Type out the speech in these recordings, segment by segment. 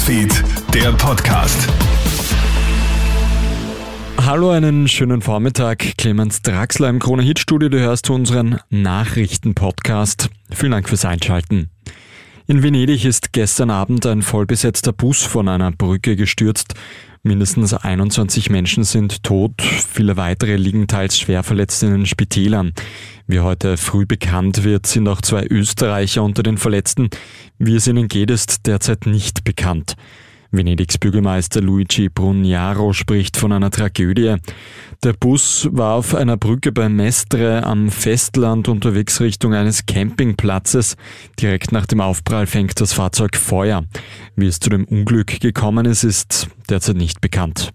Newsfeed, der Podcast. Hallo, einen schönen Vormittag. Clemens Draxler im Krone Hit Studio. Du hörst unseren Nachrichten-Podcast. Vielen Dank fürs Einschalten. In Venedig ist gestern Abend ein vollbesetzter Bus von einer Brücke gestürzt. Mindestens 21 Menschen sind tot, viele weitere liegen teils schwer verletzt in den Spitälern. Wie heute früh bekannt wird, sind auch zwei Österreicher unter den Verletzten. Wie es ihnen geht, ist derzeit nicht bekannt. Venedigs Bürgermeister Luigi Brugnaro spricht von einer Tragödie. Der Bus war auf einer Brücke bei Mestre am Festland unterwegs Richtung eines Campingplatzes. Direkt nach dem Aufprall fängt das Fahrzeug Feuer. Wie es zu dem Unglück gekommen ist, ist derzeit nicht bekannt.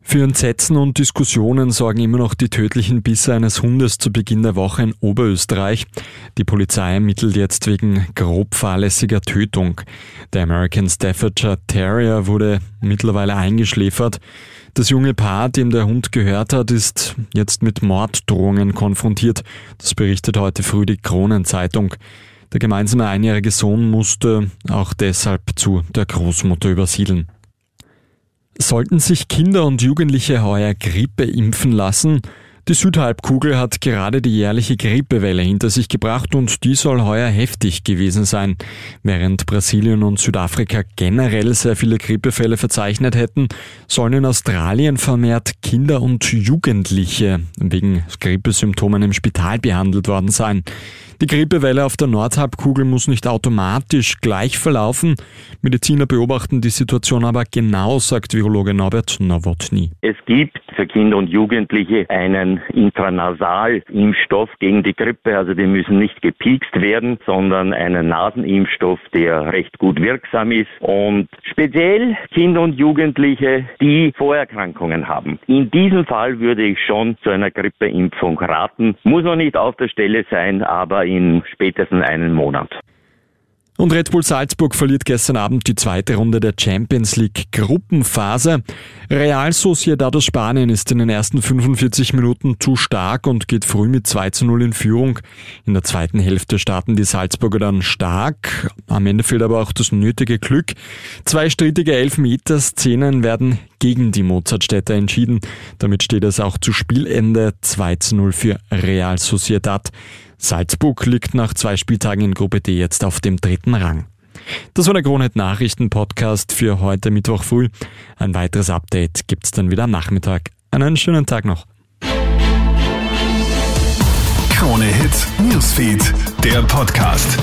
Für Entsetzen und Diskussionen sorgen immer noch die tödlichen Bisse eines Hundes zu Beginn der Woche in Oberösterreich. Die Polizei ermittelt jetzt wegen grob fahrlässiger Tötung. Der American Staffordshire Terrier wurde mittlerweile eingeschläfert. Das junge Paar, dem der Hund gehört hat, ist jetzt mit Morddrohungen konfrontiert. Das berichtet heute früh die Kronenzeitung. Der gemeinsame einjährige Sohn musste auch deshalb zu der Großmutter übersiedeln. Sollten sich Kinder und Jugendliche heuer Grippe impfen lassen? Die Südhalbkugel hat gerade die jährliche Grippewelle hinter sich gebracht und die soll heuer heftig gewesen sein. Während Brasilien und Südafrika generell sehr viele Grippefälle verzeichnet hätten, sollen in Australien vermehrt Kinder und Jugendliche wegen Grippesymptomen im Spital behandelt worden sein. Die Grippewelle auf der Nordhalbkugel muss nicht automatisch gleich verlaufen. Mediziner beobachten die Situation aber genau, sagt Virologe Norbert Nowotny. Es gibt für Kinder und Jugendliche einen Intranasal-Impfstoff gegen die Grippe. Also die müssen nicht gepiekst werden, sondern einen Nasenimpfstoff, der recht gut wirksam ist. Und speziell Kinder und Jugendliche, die Vorerkrankungen haben. In diesem Fall würde ich schon zu einer Grippeimpfung raten. Muss noch nicht auf der Stelle sein, aber in spätestens einen Monat. Und Red Bull Salzburg verliert gestern Abend die zweite Runde der Champions League Gruppenphase. Real Sociedad aus Spanien ist in den ersten 45 Minuten zu stark und geht früh mit 2 zu 0 in Führung. In der zweiten Hälfte starten die Salzburger dann stark. Am Ende fehlt aber auch das nötige Glück. Zwei strittige Elfmeter-Szenen werden gegen die Mozartstädter entschieden. Damit steht es auch zu Spielende 2 zu 0 für Real Sociedad. Salzburg liegt nach zwei Spieltagen in Gruppe D jetzt auf dem dritten Rang. Das war der Kronet Nachrichten Podcast für heute Mittwoch früh. Ein weiteres Update gibt's dann wieder am Nachmittag. Einen schönen Tag noch. Krone Hits, Newsfeed, der Podcast.